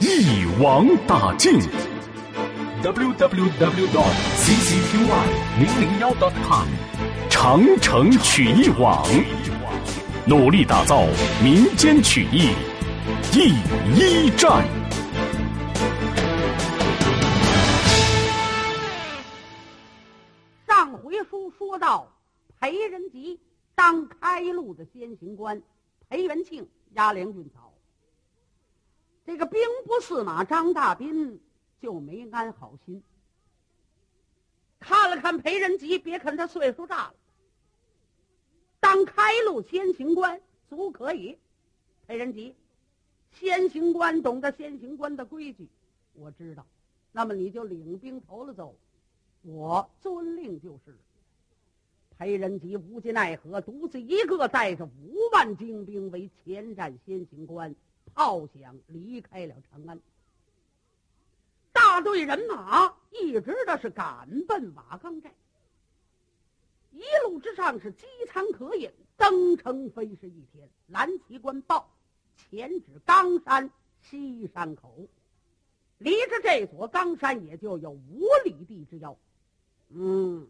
一网打尽。www dot ccqy 零零幺 dot com。长城曲艺网，努力打造民间曲艺第一站。上回书说到，裴仁吉当开路的先行官，裴元庆押粮运草。这个兵部司马张大斌就没安好心，看了看裴仁吉，别看他岁数大了。当开路先行官足可以，裴仁吉，先行官懂得先行官的规矩，我知道。那么你就领兵头了走，我遵令就是。裴仁吉无计奈何，独自一个带着五万精兵为前战先行官，炮响离开了长安。大队人马一直的是赶奔瓦岗寨。一路之上是饥餐渴饮，登城飞是一天。蓝旗官报，前指冈山西山口，离着这座冈山也就有五里地之遥。嗯，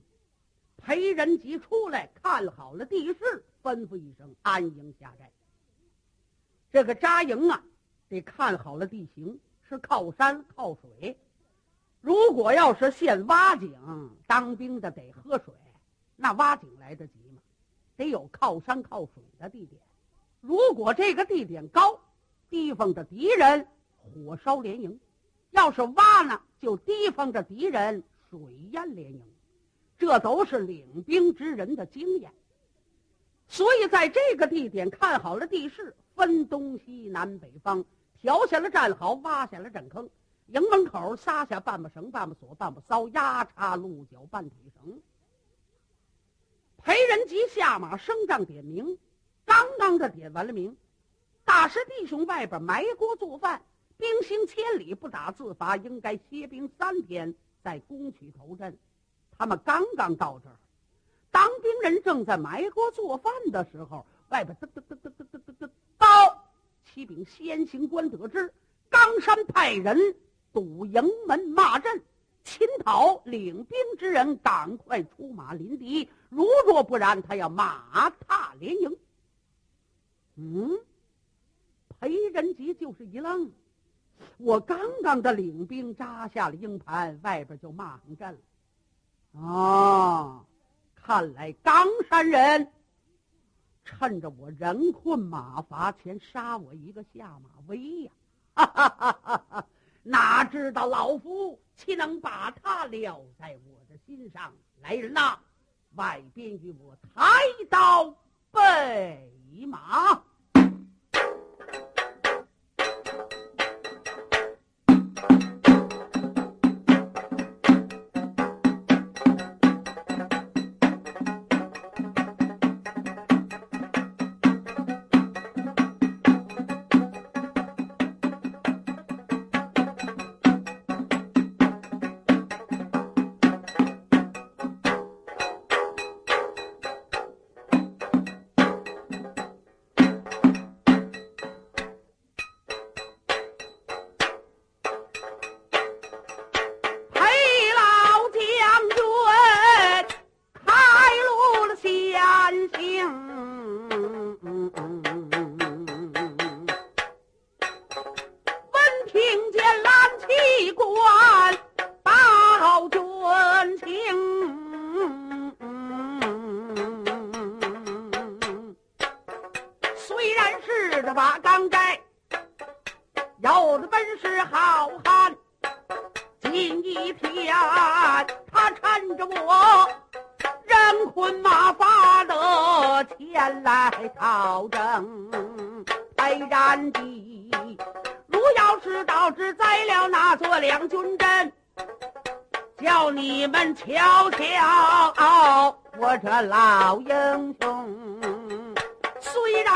裴仁吉出来看好了地势，吩咐一声安营下寨。这个扎营啊，得看好了地形，是靠山靠水。如果要是现挖井，当兵的得喝水。那挖井来得及吗？得有靠山靠水的地点。如果这个地点高，提防着敌人火烧连营；要是挖呢，就提防着敌人水淹连营。这都是领兵之人的经验。所以在这个地点看好了地势，分东西南北方，调下了战壕，挖下了战坑，营门口撒下半把绳、半把锁、半把骚，压插鹿角半腿绳。裴仁吉下马升帐点名，刚刚的点完了名，大师弟兄外边埋锅做饭，兵行千里不打自罚，应该歇兵三天再攻取头阵。他们刚刚到这儿，当兵人正在埋锅做饭的时候，外边嘚嘚嘚嘚嘚嘚嘚嘚，报启禀先行官得知，冈山派人堵营门骂阵。秦讨领兵之人，赶快出马临敌。如若不然，他要马踏连营。嗯，裴仁吉就是一愣。我刚刚的领兵扎下了营盘，外边就骂上阵了。啊，看来冈山人趁着我人困马乏，前杀我一个下马威呀！哈哈哈哈哈！哪知道老夫岂能把他撂在我的心上？来人呐，外边与我抬刀备马。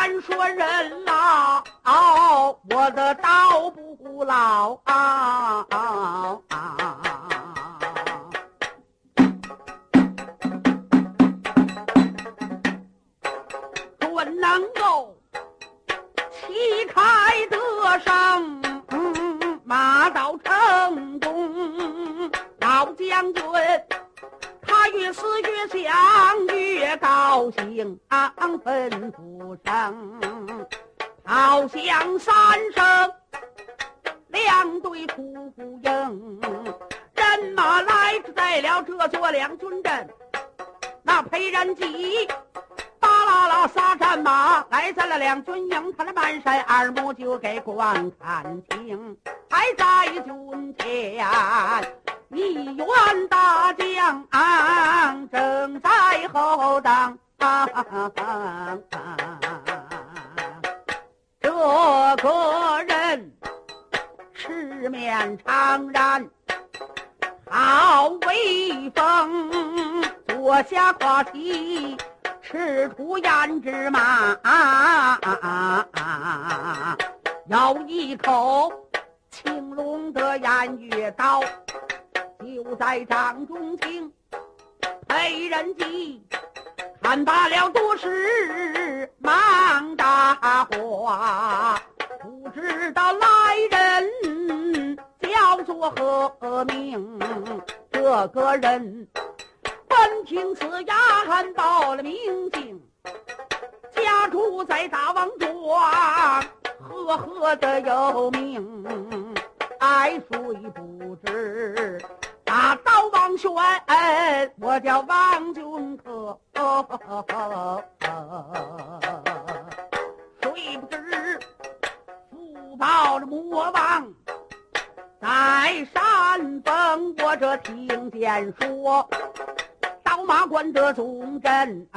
虽然说人老，我的刀不老啊。准能够旗开得胜，马到成功。老将军，越思越想，越高兴，吩咐声，炮响三声，两队出呼应，人马来在了这座两军阵，那裴仁吉。啦啦杀战马来在了两军营，他的满山二目就给观看清。还在军这个人赤面长髯，好威风，坐下跨骑。赤兔胭脂马，咬一口青龙的偃月刀，就在掌中听。裴仁吉看罢了多时，忙答话，不知道来人叫做何名？这个人。闻听此言，报了名姓，家住在大王庄，赫赫的有名。爱睡不知？大王轩，我叫王俊可。谁不知？父报的魔王在山峰，我这听见说。刀马关的重镇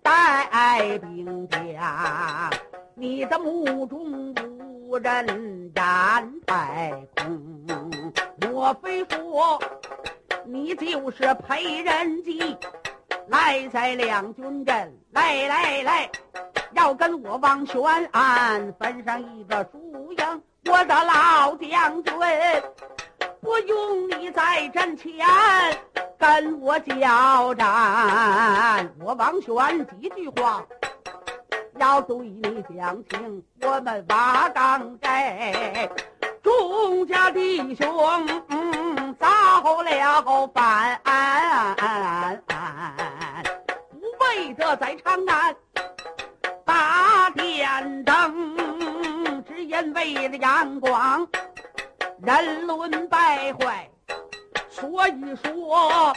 带兵将，你的目中无人染太空。莫非说你就是裴仁吉？来在两军阵，来来来，要跟我王玄安分上一个输赢。我的老将军，不用你在阵前。跟我交战，我王轩几句话要对你讲清。我们瓦岗寨众家弟兄造了反，不为得在长安打点灯，只因为了阳光人伦败坏。所以说，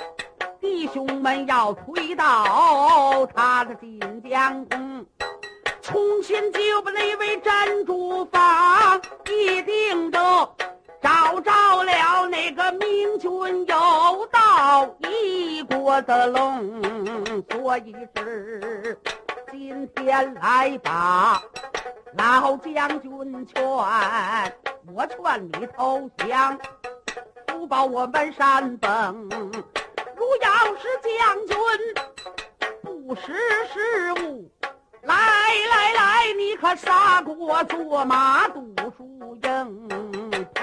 弟兄们要推倒他的晋江宫，重新就把那位珍珠坊，一定的找着了那个明君有道一国的龙。所以只今天来把老将军劝，我劝你投降。不保我们山崩，如要是将军不识时务，来来来，你可杀过做马杜书英，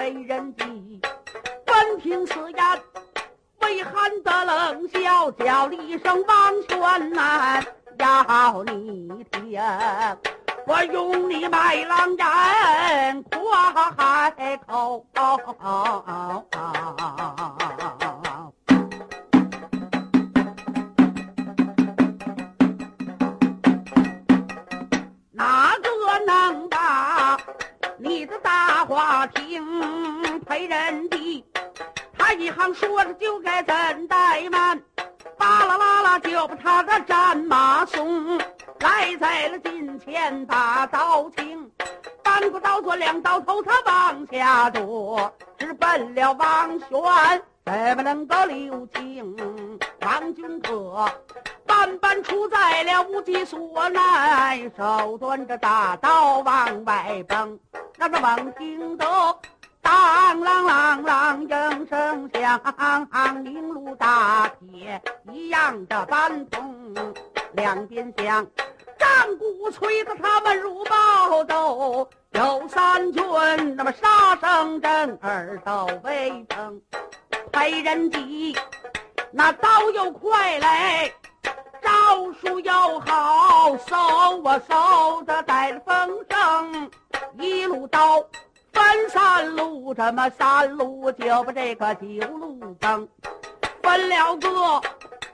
裴仁吉闻听此言，微寒的冷笑，叫了一声王宣南，要你听。我用你卖狼人夸海口，你的大话听？陪人的，他一行说着就该怎怠慢，巴拉拉拉就把他的战马送。来在了近前，把刀清，翻过刀做两刀头，他往下剁，直奔了王轩怎么能够留情？王君可万般出在了无计所难，手端着大刀往外奔。那个王听得当啷啷啷应声响，明如大铁一样的般痛，两边响。战鼓催得他们如暴走，有三军那么杀声震耳都未曾。裴仁吉那刀又快嘞，招数又好，嗖啊嗖的带了风声，一路刀分三路，这么三路就把这个九路崩，分了个。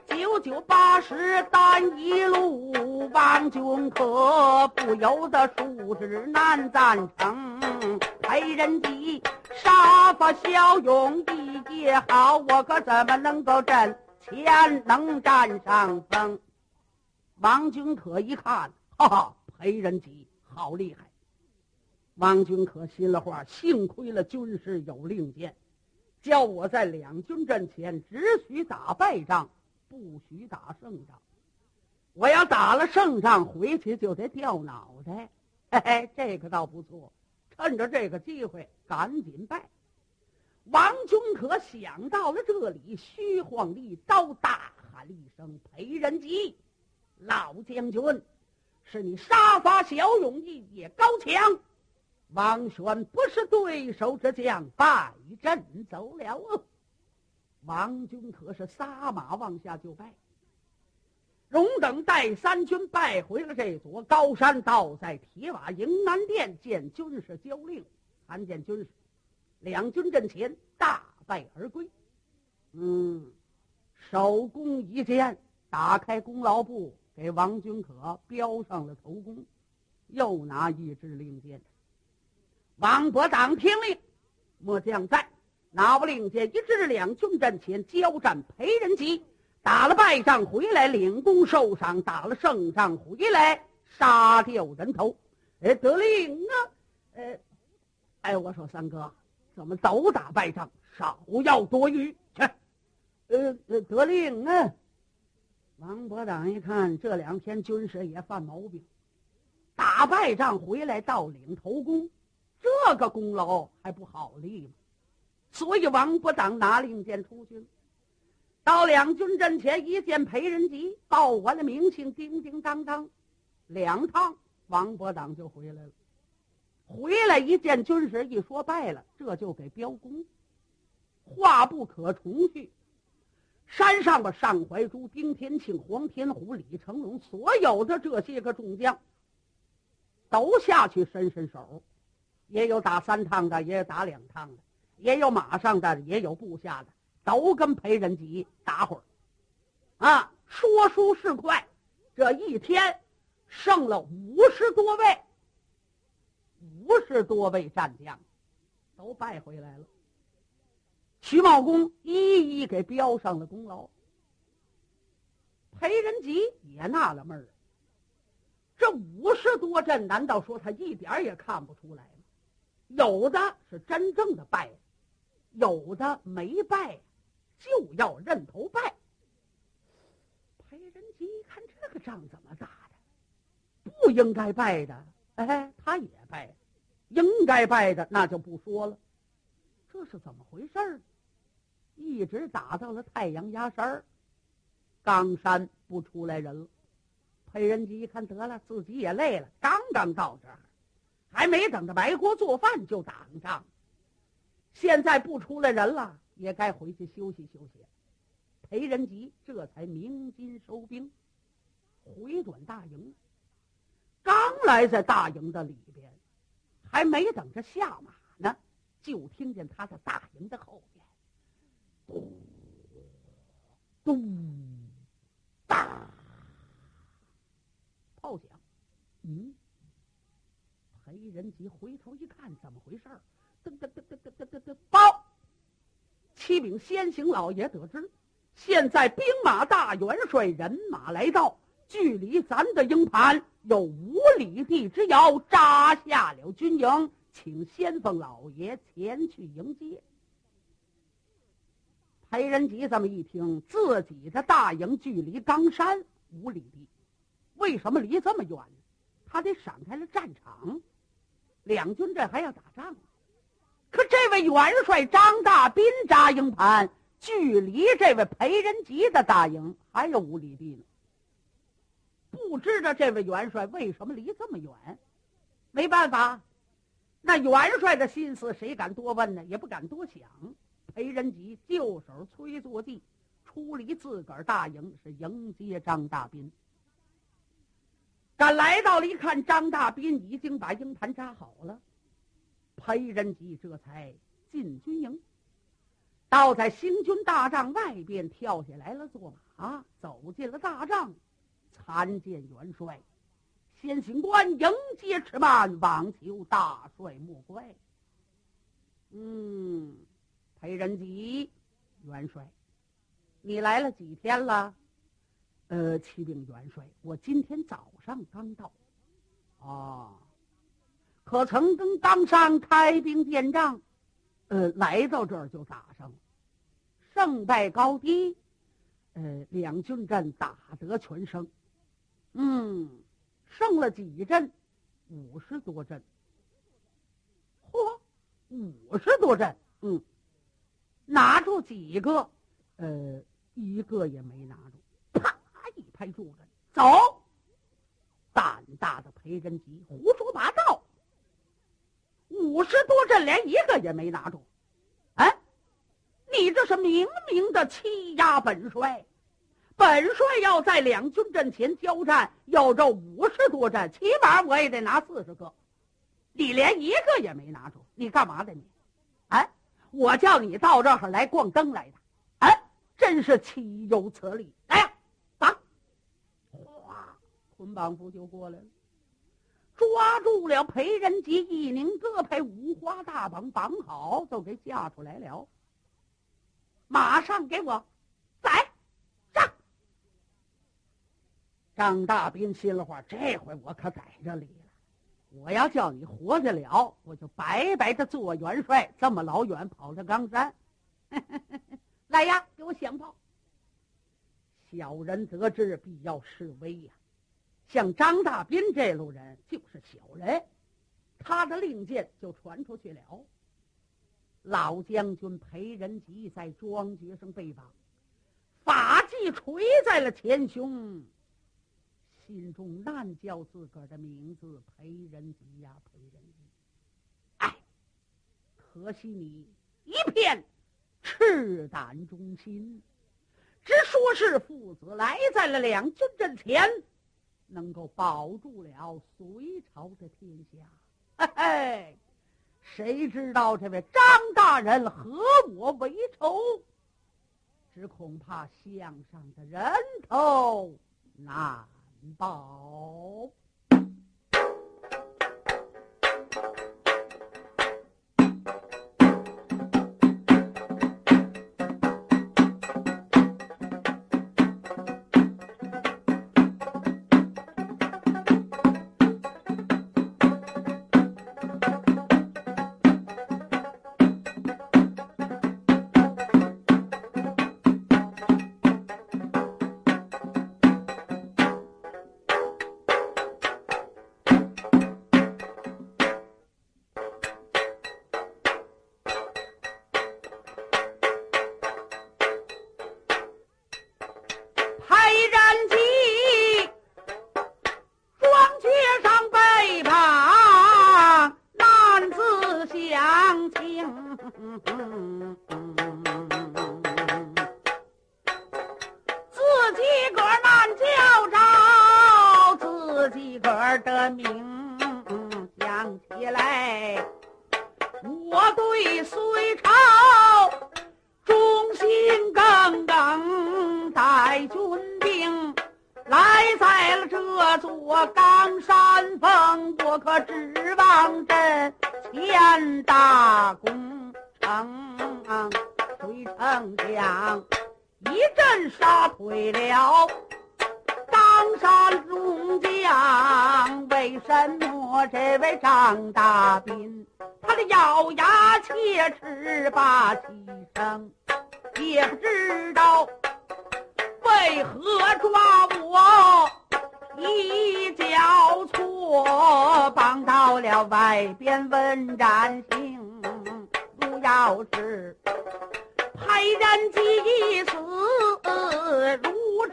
九九八十单一路，王军可不由得数之难赞成。裴仁吉杀伐骁勇一节好，我可怎么能够占前能占上风？王君可一看，哈哈，裴仁吉好厉害。王君可心里话：幸亏了军师有令箭，叫我在两军阵前只许打败仗。不许打胜仗，我要打了胜仗回去就得掉脑袋。嘿嘿，这个倒不错，趁着这个机会赶紧拜。王君可想到了这里，虚晃一刀，大喊了一声：“裴仁吉，老将。军，是你杀伐骁勇，一也高强。王玄不是对手之将，败阵走了。”王军可是撒马往下就拜，荣等带三军拜回了这座高山，倒在铁瓦营南殿见军士交令，参见军士，两军阵前大败而归。嗯，首功一件，打开功劳簿，给王君可标上了头功，又拿一支令箭。王伯党听令，末将在。拿不令箭，一支两军阵前交战，裴仁吉打了败仗回来，领功受赏；打了胜仗回来，杀掉人头。哎，得令啊！哎，哎，我说三哥，怎么都打败仗？少要多余去。呃，得令啊！王伯党一看，这两天军师也犯毛病，打败仗回来到领头功，这个功劳还不好立吗？所以王伯当拿令箭出去了，到两军阵前一见裴仁吉，报完了名姓，叮叮当当，两趟王伯当就回来了。回来一见军师，一说败了，这就给标功。话不可重叙。山上的，尚怀珠、丁天庆、黄天虎、李成龙，所有的这些个众将，都下去伸伸手，也有打三趟的，也有打两趟的。也有马上的，也有部下的，都跟裴仁吉打会儿，啊，说书是快，这一天剩了五十多位，五十多位战将，都败回来了。徐茂公一一给标上了功劳。裴仁吉也纳了闷儿，这五十多阵，难道说他一点也看不出来吗？有的是真正的败。有的没败，就要认头败。裴仁吉一看这个仗怎么打的，不应该败的，哎，他也败；应该败的那就不说了。这是怎么回事儿一直打到了太阳压山儿，冈山不出来人了。裴仁吉一看得了，自己也累了，刚刚到这儿，还没等着埋锅做饭就打仗。现在不出来人了，也该回去休息休息。裴仁吉这才鸣金收兵，回转大营。来在大营的里边，还没等着下马呢，就听见他在大营的后边，咚咚大，炮响。嗯，裴仁吉回头一看，怎么回事儿？噔噔噔噔噔噔噔噔！报，启禀先行老爷，得知现在兵马大元帅人马来到，距离咱的营盘有五里地之遥，扎下了军营，请先锋老爷前去迎接。裴仁吉这么一听，自己的大营距离冈山五里地，为什么离这么远？他得闪开了战场，两军这还要打仗。可这位元帅张大斌扎营盘，距离这位裴仁吉的大营还有五里地呢。不知道这位元帅为什么离这么远？没办法，那元帅的心思谁敢多问呢？也不敢多想。裴仁吉就手催坐地，出离自个儿大营，是迎接张大斌。赶来到了，一看张大斌已经把鹰盘扎好了，裴仁吉这才进军营，倒在行军大帐外边跳下来了，坐马走进了大帐。参见元帅，先行官迎接迟慢，望求大帅莫怪。嗯，裴仁吉，元帅，你来了几天了？呃，启禀元帅，我今天早上刚到。啊，可曾跟冈山开兵见仗？呃，来到这儿就打上了，胜败高低，呃，两军阵打得全胜。嗯，剩了几阵？五十多阵。嚯，五十多阵。嗯，拿住几个？呃，一个也没拿住。啪一拍桌子，走！胆大的裴仁吉胡说八道。五十多阵连一个也没拿住。哎，你这是明明的欺压本帅！本帅要在两军阵前交战，要这五十多阵，起码我也得拿四十个。你连一个也没拿住，你干嘛的你？哎，我叫你到这儿来逛灯来的，哎，真是岂有此理！来呀，绑！哗，捆绑夫就过来了，抓住了裴仁吉，一拧胳膊，五花大绑绑好，就给架出来了。马上给我张大斌心里话：这回我可在这里了。我要叫你活得了，我就白白的做元帅，这么老远跑到冈山。来呀，给我响炮！小人得志，必要示威呀。像张大斌这路人就是小人，他的令箭就传出去了。老将军裴仁吉在庄爵上被绑，法纪垂在了前胸。心中暗叫自个儿的名字裴仁吉呀，裴仁吉！哎，可惜你一片赤胆忠心，只说是父子来在了两军阵前，能够保住了隋朝的天下。嘿嘿，谁知道这位张大人和我为仇？只恐怕项上的人头难。宝。岁隋朝，忠心耿耿带军兵，来在了这座冈山峰，我可指望朕建大功成。回城将一阵杀退了。江山中将为什么这位张大斌他的咬牙切齿把牺牲也不知道为何抓我一脚错绑到了外边问斩刑要是派人急死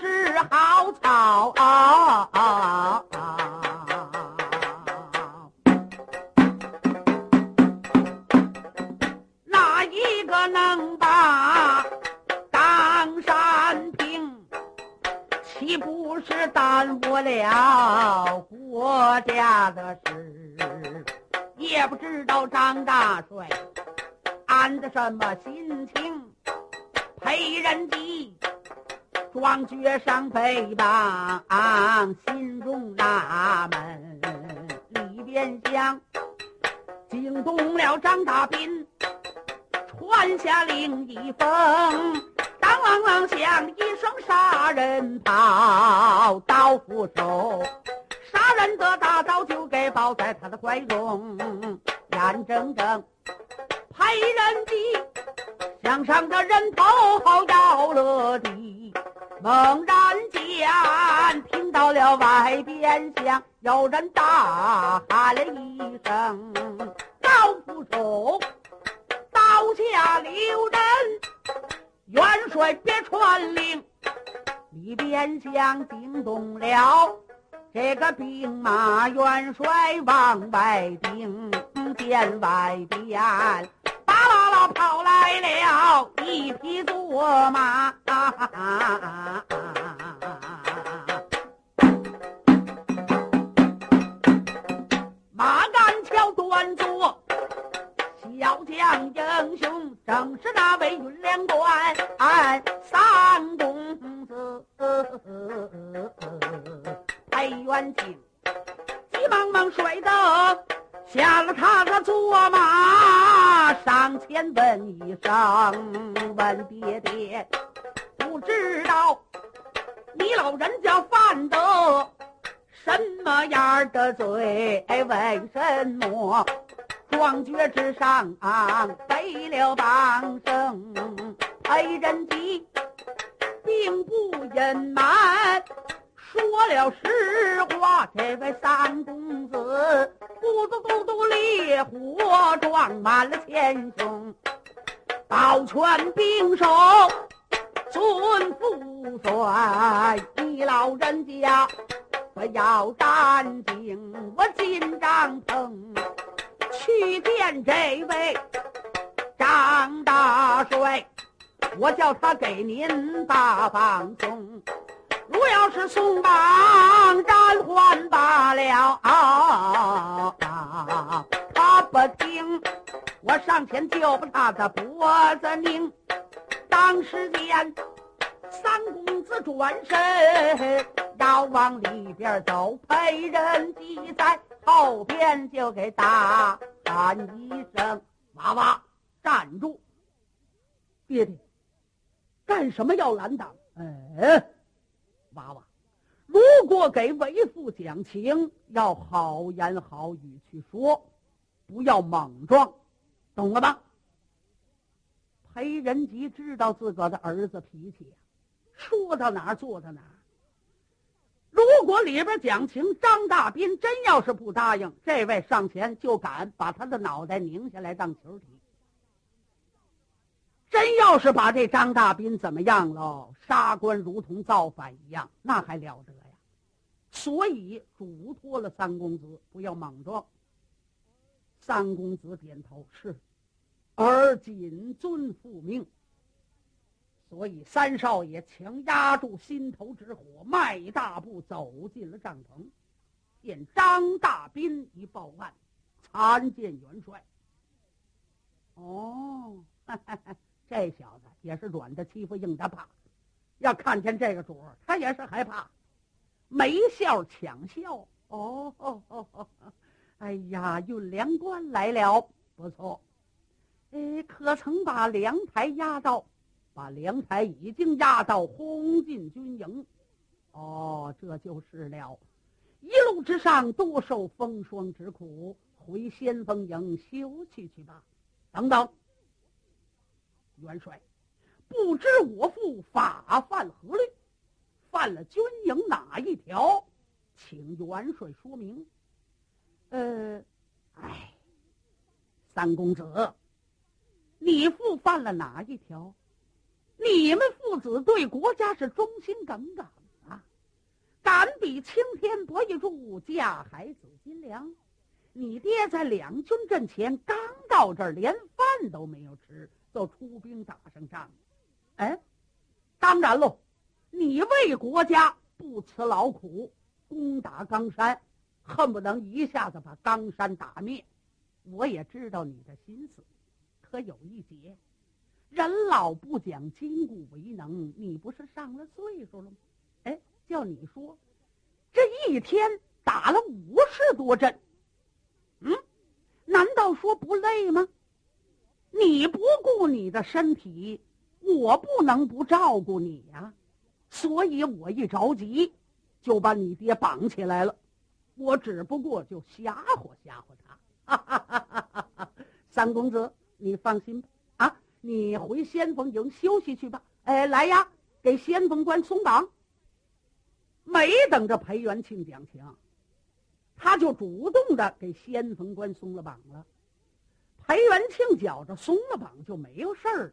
如之好草。哪一个能把当山平？岂不是耽误了国家的事？也不知道张大帅安的什么心情？裴仁吉壮绝上北邦，心中纳闷，里边想惊动了张大斌。传下令一封，当啷啷响一声杀人炮，刀斧手，杀人的大刀就给抱在他的怀中，眼睁睁拍人的向上的人头好要了地，猛然间听到了外边响，有人大喊了一声：“到府手！”刀下留人，元帅别传令，里边厢惊动了这个兵马元帅往外顶，见外边跑来了一匹坐马。马鞍桥端坐。小将英雄正是那位云连关三公子裴元庆，急忙忙摔得下了他的坐马，上前问一声：“问爹爹，不知道你老人家犯的什么样的罪？为什么？”壮绝之上，背了帮声，裴仁吉并不隐瞒，说了实话。这位三公子，咕嘟咕嘟烈火装满了前胸，保全兵手，尊父帅，你老人家不要担惊，我金帐篷。去见这位张大帅，我叫他给您把棒送。我要是松绑，斩还罢了。他不听，我上前就把他的脖子拧。当时间，三公子转身要往里边走，被人挤在后边，就给打。喊一声：“娃娃，站住！爹爹，干什么要拦挡？哎，娃娃，如果给为父讲情，要好言好语去说，不要莽撞，懂了吧？”裴仁吉知道自个的儿子脾气，说到哪儿做到哪儿。如果里边讲情，张大斌真要是不答应，这位上前就敢把他的脑袋拧下来当球踢。真要是把这张大斌怎么样喽？杀官如同造反一样，那还了得呀！所以嘱托了三公子不要莽撞。三公子点头是，儿谨遵父命。所以，三少爷强压住心头之火，迈大步走进了帐篷，见张大斌一报案，参见元帅。哦，这小子也是软的欺负硬的怕，要看见这个主儿，他也是害怕，没笑抢笑。哦哦哦哦，哎呀，运粮官来了，不错。哎，可曾把粮台压到？把粮台已经压到轰进军营，哦，这就是了。一路之上多受风霜之苦，回先锋营休息去吧。等等，元帅，不知我父法犯何律，犯了军营哪一条？请元帅说明。呃，哎，三公子，你父犯了哪一条？你们父子对国家是忠心耿耿啊，敢比青天博一柱，架海紫金梁。你爹在两军阵前刚到这儿，连饭都没有吃，就出兵打上仗。哎，当然喽，你为国家不辞劳苦，攻打冈山，恨不能一下子把冈山打灭。我也知道你的心思，可有一节，人老不讲筋骨为能，你不是上了岁数了吗？哎，叫你说，这一天打了五十多阵。嗯，难道说不累吗？你不顾你的身体，我不能不照顾你呀。所以我一着急，就把你爹绑起来了。我只不过就吓唬吓唬他。三公子，你放心吧。啊，你回先锋营休息去吧。哎，来呀，给先锋官松绑。没等着裴元庆讲情。他就主动的给先锋官松了绑了，裴元庆觉着松了绑就没有事儿了，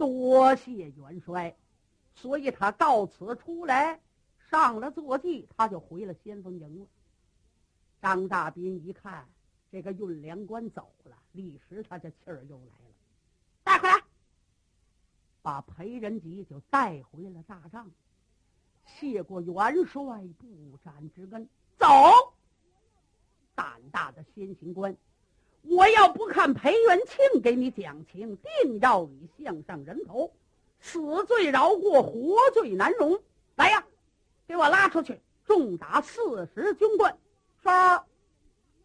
多谢元帅，所以他告辞出来，上了坐骑，他就回了先锋营了。张大斌一看这个运粮官走了，立时他这气儿又来了，带回来，把裴仁吉就带回了大帐，谢过元帅不斩之恩，走。胆大的先行官，我要不看裴元庆给你讲情，定要你项上人头，死罪饶过，活罪难容。来呀，给我拉出去，重打四十军棍。是，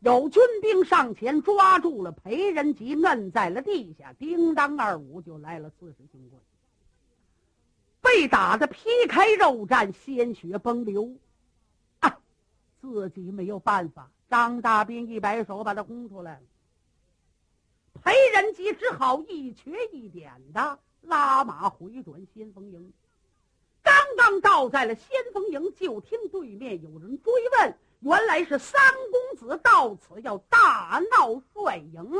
有军兵上前抓住了裴仁吉，摁在了地下。叮当二五就来了四十军棍，被打的皮开肉绽，鲜血崩流，啊，自己没有办法。张大斌一摆手，把他轰出来了。裴仁吉只好一瘸一点的拉马回转先锋营。刚刚到在了先锋营，就听对面有人追问：“原来是三公子到此要大闹帅营。”